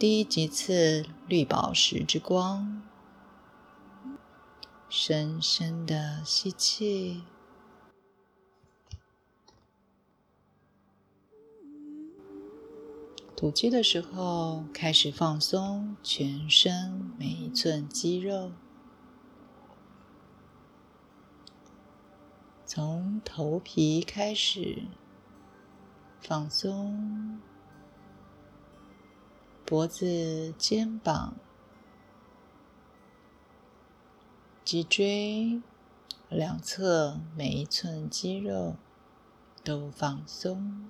第一级次绿宝石之光，深深的吸气，吐气的时候开始放松全身每一寸肌肉，从头皮开始放松。脖子、肩膀、脊椎两侧每一寸肌肉都放松，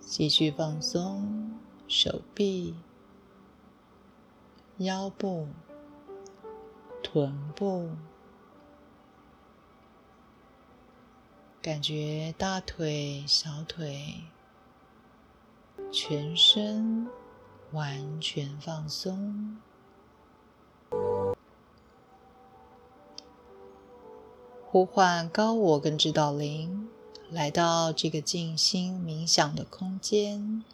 继续放松手臂、腰部、臀部，感觉大腿、小腿。全身完全放松，呼唤高我跟指导灵来到这个静心冥想的空间，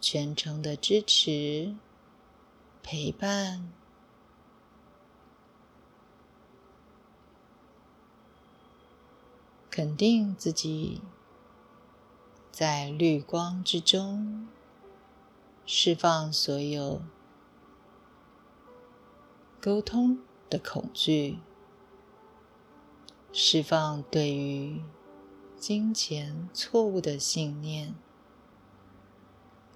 全程的支持、陪伴，肯定自己。在绿光之中，释放所有沟通的恐惧，释放对于金钱错误的信念，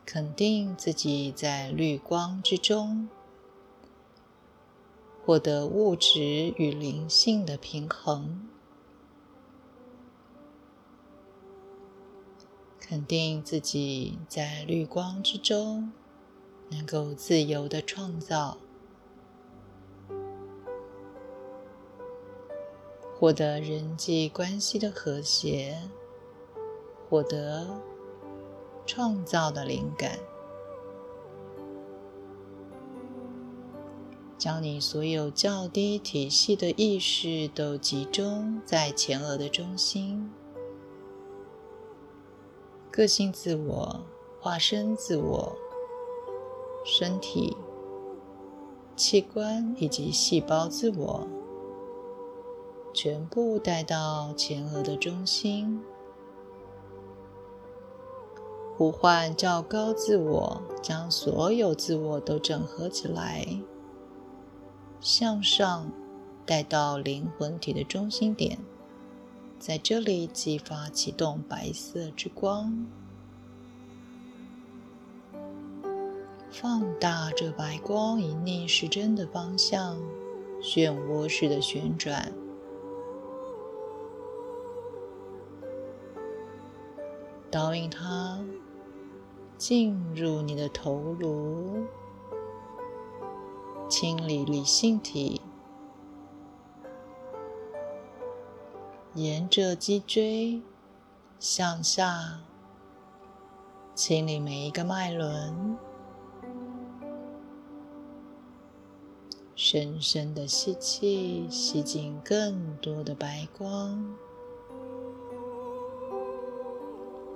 肯定自己在绿光之中获得物质与灵性的平衡。肯定自己在绿光之中能够自由的创造，获得人际关系的和谐，获得创造的灵感，将你所有较低体系的意识都集中在前额的中心。个性自我、化身自我、身体、器官以及细胞自我，全部带到前额的中心，呼唤较高自我，将所有自我都整合起来，向上带到灵魂体的中心点。在这里激发启动白色之光，放大这白光以逆时针的方向，漩涡式的旋转，导引它进入你的头颅，清理理性体。沿着脊椎向下清理每一个脉轮，深深的吸气，吸进更多的白光，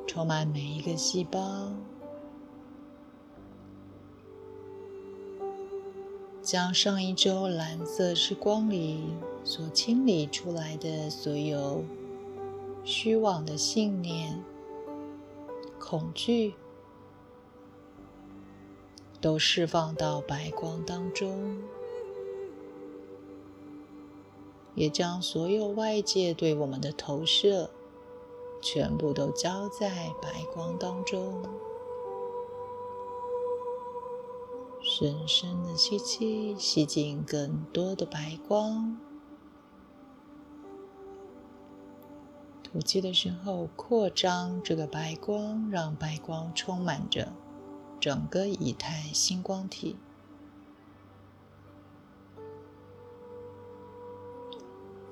充满每一个细胞。将上一周蓝色时光里所清理出来的所有虚妄的信念、恐惧，都释放到白光当中，也将所有外界对我们的投射，全部都交在白光当中。深深的吸气，吸进更多的白光；吐气的时候，扩张这个白光，让白光充满着整个以太星光体。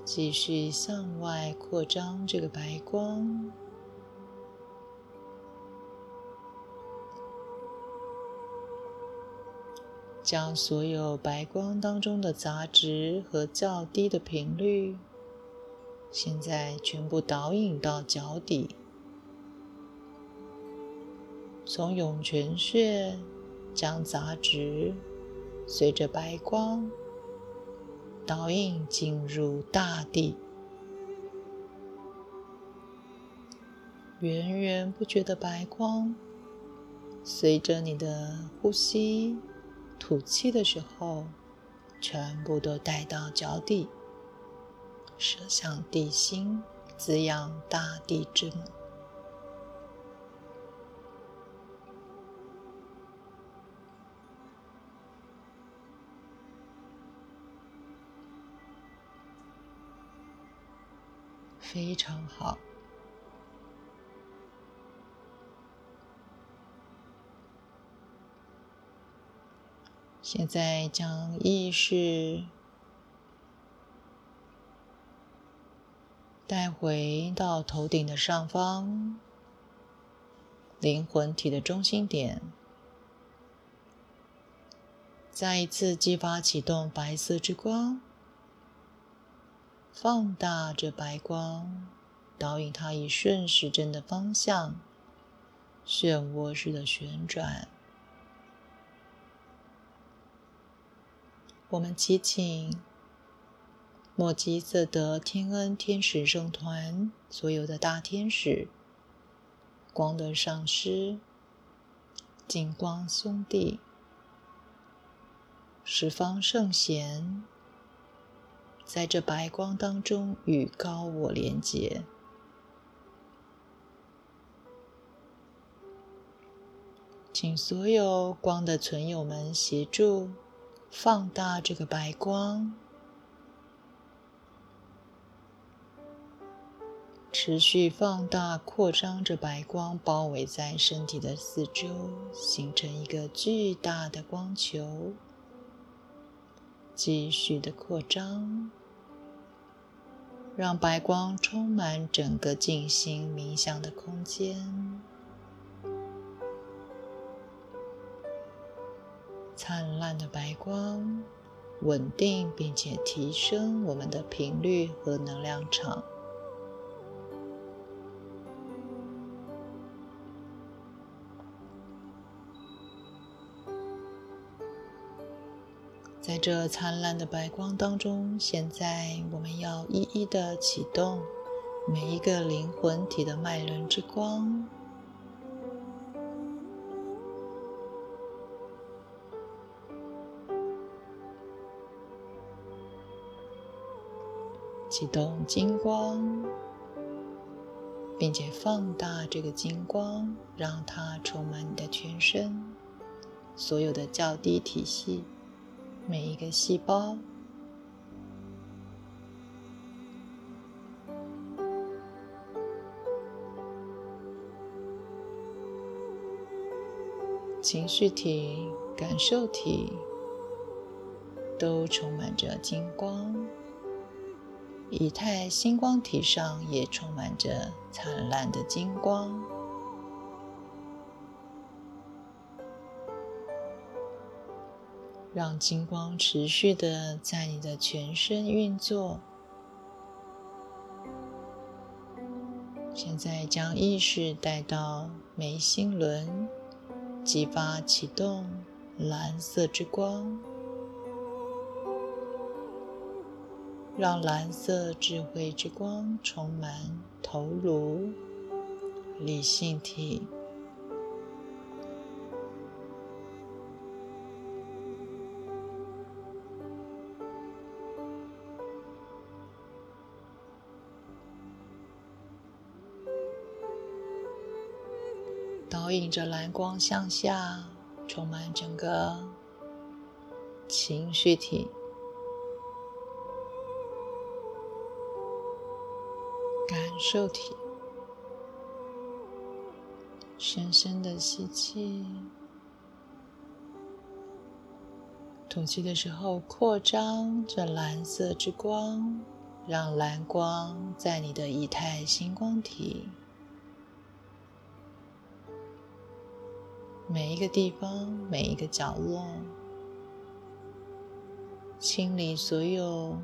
继续向外扩张这个白光，将所有白光当中的杂质和较低的频率，现在全部导引到脚底，从涌泉穴将杂质随着白光。导引进入大地，源源不绝的白光，随着你的呼吸、吐气的时候，全部都带到脚底，射向地心，滋养大地之母。非常好。现在将意识带回到头顶的上方，灵魂体的中心点，再一次激发启动白色之光。放大这白光，导引它以顺时针的方向，漩涡式的旋转。我们祈请莫吉色德天恩天使圣团所有的大天使、光的上师、金光兄弟、十方圣贤。在这白光当中与高我连接，请所有光的存友们协助放大这个白光，持续放大扩张着白光包围在身体的四周，形成一个巨大的光球。继续的扩张，让白光充满整个静心冥想的空间。灿烂的白光，稳定并且提升我们的频率和能量场。在这灿烂的白光当中，现在我们要一一的启动每一个灵魂体的脉轮之光，启动金光，并且放大这个金光，让它充满你的全身，所有的较低体系。每一个细胞，情绪体、感受体都充满着金光，以太星光体上也充满着灿烂的金光。让金光持续的在你的全身运作。现在将意识带到眉心轮，激发启动蓝色之光，让蓝色智慧之光充满头颅、理性体。引着蓝光向下，充满整个情绪体、感受体。深深的吸气，吐气的时候，扩张这蓝色之光，让蓝光在你的以太星光体每一个地方、每一个角落，清理所有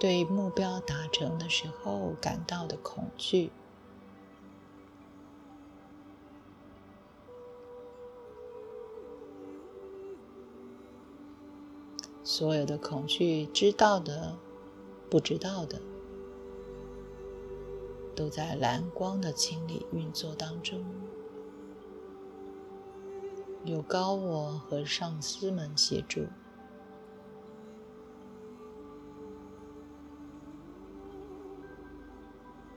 对目标达成的时候感到的恐惧。所有的恐惧，知道的、不知道的，都在蓝光的清理运作当中。有高我和上司们协助，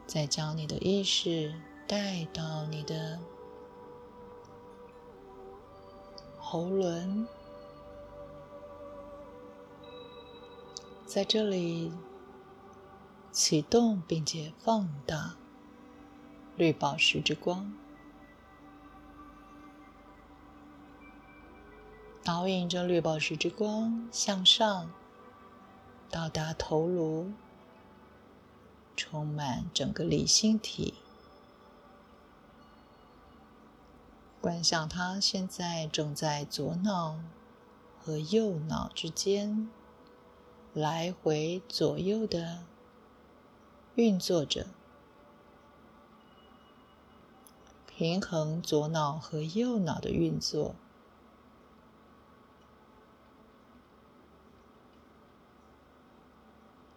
再将你的意识带到你的喉轮。在这里启动并且放大绿宝石之光，导引着绿宝石之光向上，到达头颅，充满整个理性体。观想它现在正在左脑和右脑之间。来回左右的运作着，平衡左脑和右脑的运作，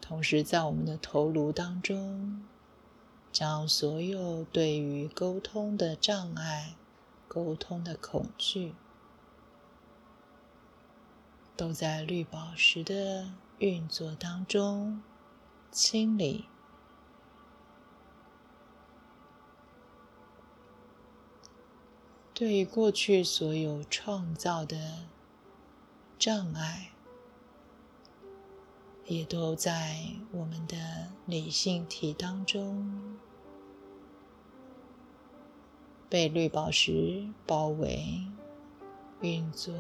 同时在我们的头颅当中，将所有对于沟通的障碍、沟通的恐惧，都在绿宝石的。运作当中，清理对于过去所有创造的障碍，也都在我们的理性体当中被绿宝石包围运作。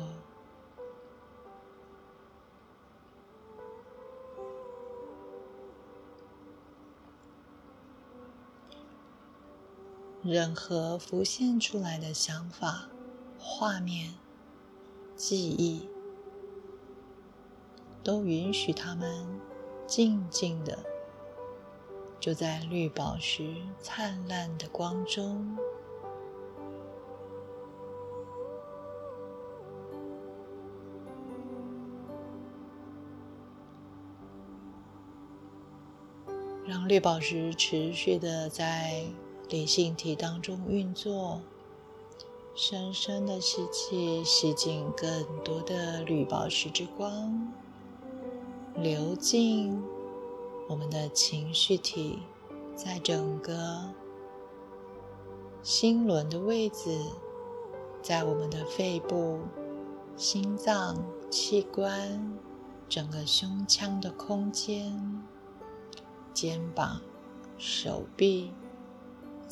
任何浮现出来的想法、画面、记忆，都允许他们静静的，就在绿宝石灿烂的光中，让绿宝石持续的在。理性体当中运作，深深的吸气，吸进更多的绿宝石之光，流进我们的情绪体，在整个心轮的位置，在我们的肺部、心脏器官、整个胸腔的空间、肩膀、手臂。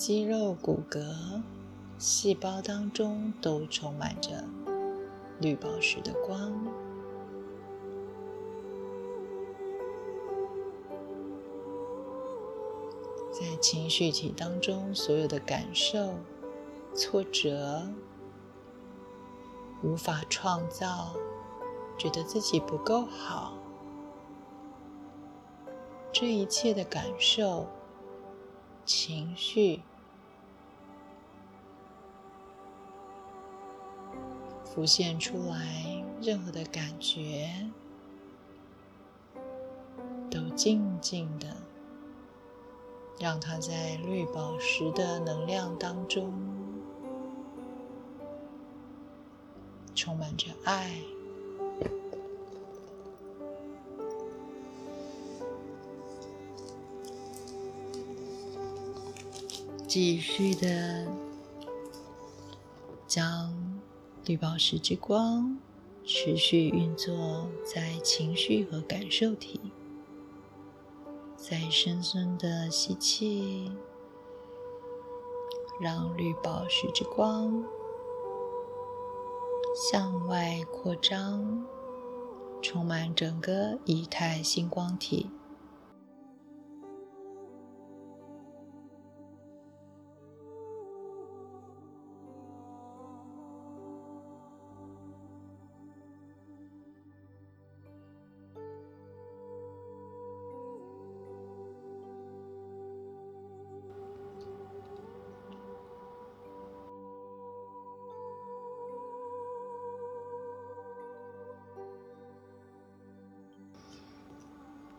肌肉、骨骼、细胞当中都充满着绿宝石的光，在情绪体当中，所有的感受、挫折、无法创造、觉得自己不够好，这一切的感受、情绪。浮现出来，任何的感觉都静静的，让它在绿宝石的能量当中充满着爱，继续的将。绿宝石之光持续运作在情绪和感受体，再深深的吸气，让绿宝石之光向外扩张，充满整个以太星光体。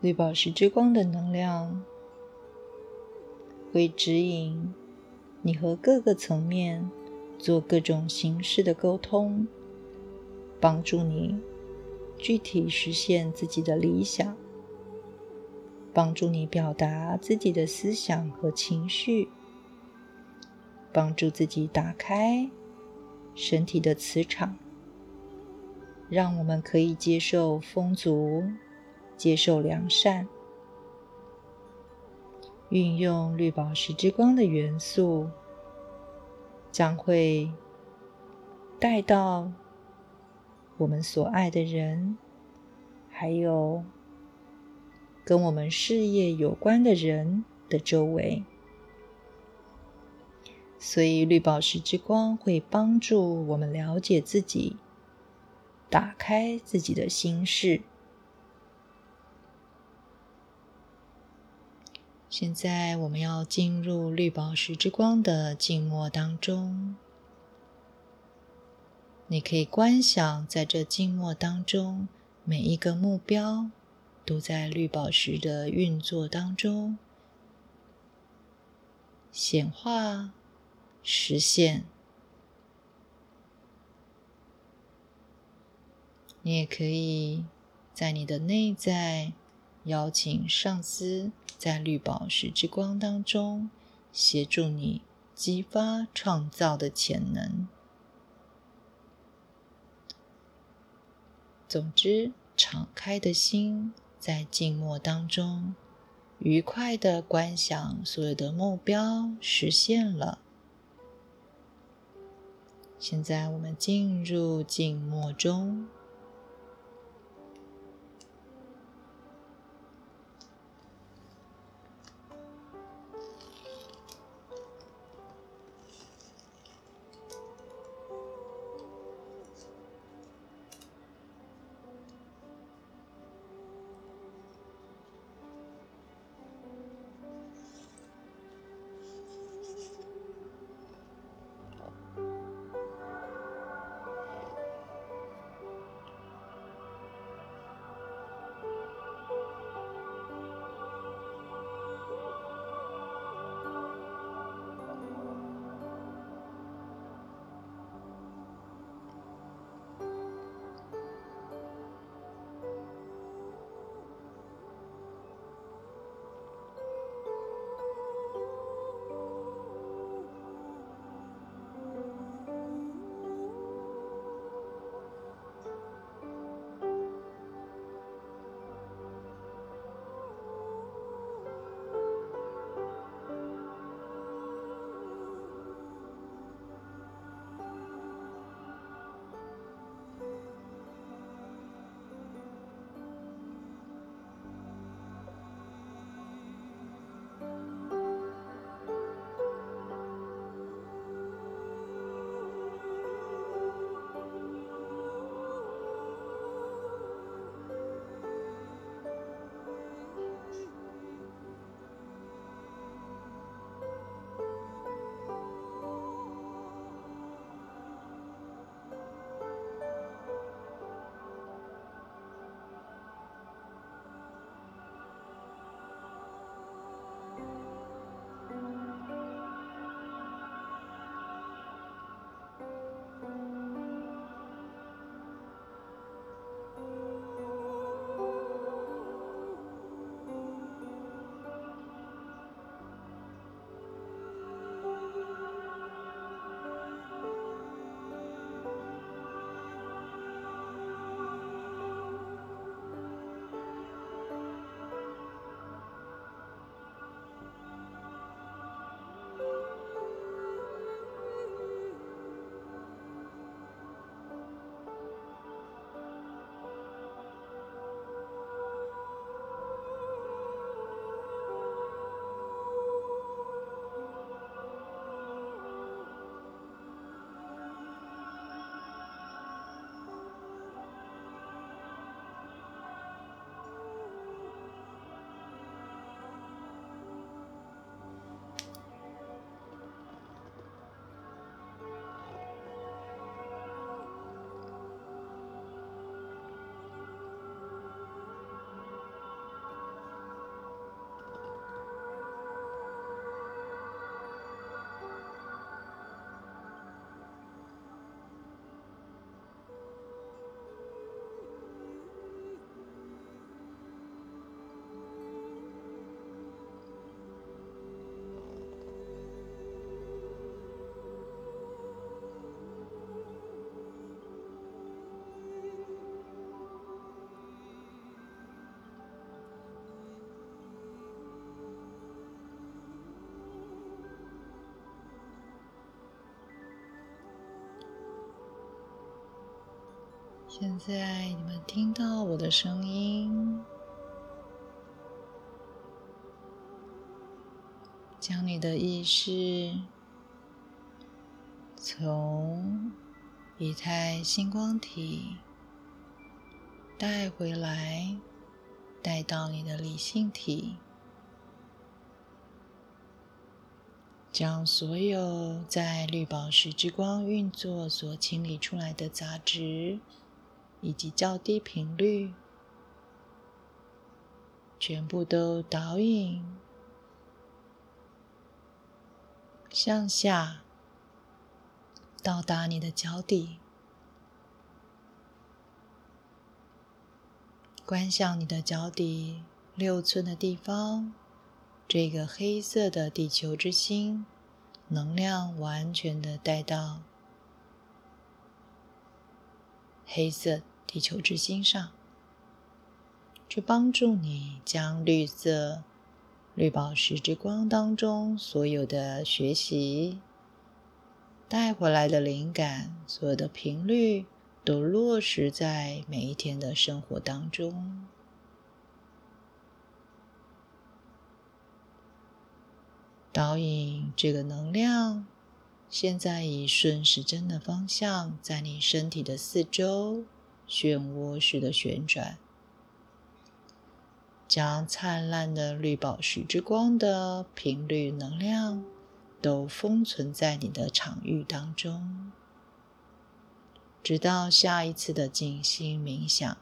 绿宝石之光的能量会指引你和各个层面做各种形式的沟通，帮助你具体实现自己的理想，帮助你表达自己的思想和情绪，帮助自己打开身体的磁场，让我们可以接受丰足。接受良善，运用绿宝石之光的元素，将会带到我们所爱的人，还有跟我们事业有关的人的周围。所以，绿宝石之光会帮助我们了解自己，打开自己的心事。现在我们要进入绿宝石之光的静默当中。你可以观想，在这静默当中，每一个目标都在绿宝石的运作当中显化、实现。你也可以在你的内在邀请上司。在绿宝石之光当中，协助你激发创造的潜能。总之，敞开的心在静默当中，愉快的观想所有的目标实现了。现在，我们进入静默中。现在你们听到我的声音，将你的意识从一态星光体带回来，带到你的理性体。将所有在绿宝石之光运作所清理出来的杂质，以及较低频率，全部都导引向下，到达你的脚底，观想你的脚底六寸的地方。这个黑色的地球之心，能量完全的带到黑色地球之心上，去帮助你将绿色绿宝石之光当中所有的学习带回来的灵感，所有的频率都落实在每一天的生活当中。导引这个能量，现在以顺时针的方向，在你身体的四周漩涡式的旋转，将灿烂的绿宝石之光的频率能量都封存在你的场域当中，直到下一次的静心冥想。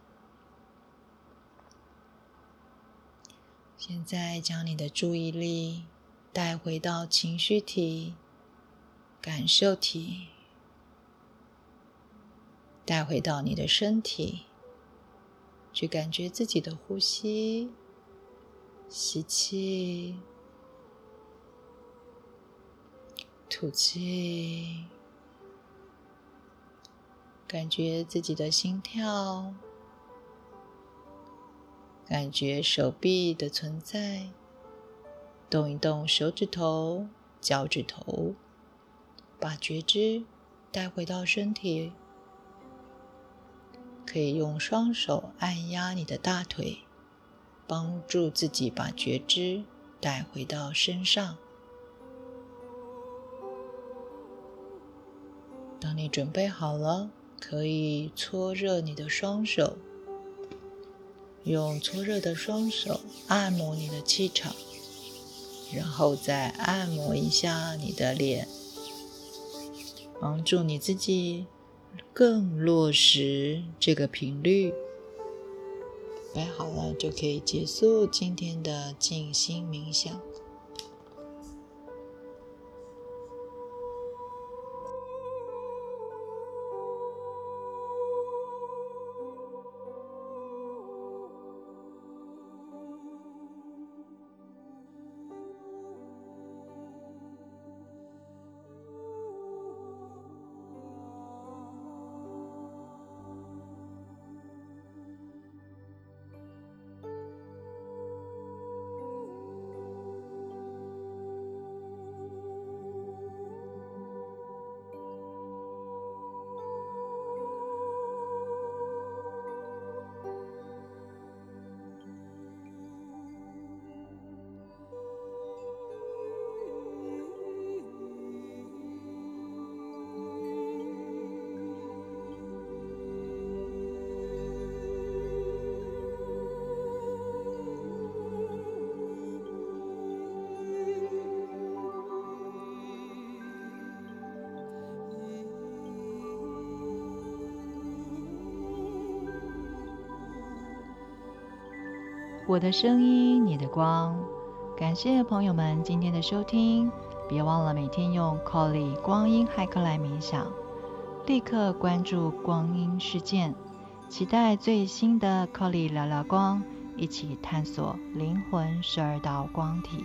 现在将你的注意力。带回到情绪体、感受体，带回到你的身体，去感觉自己的呼吸，吸气，吐气，感觉自己的心跳，感觉手臂的存在。动一动手指头、脚趾头，把觉知带回到身体。可以用双手按压你的大腿，帮助自己把觉知带回到身上。当你准备好了，可以搓热你的双手，用搓热的双手按摩你的气场。然后再按摩一下你的脸，帮助你自己更落实这个频率。摆好了就可以结束今天的静心冥想。我的声音，你的光。感谢朋友们今天的收听，别忘了每天用 Colly 光阴骇客来冥想，立刻关注光阴事件，期待最新的 Colly 聊聊光，一起探索灵魂十二道光体。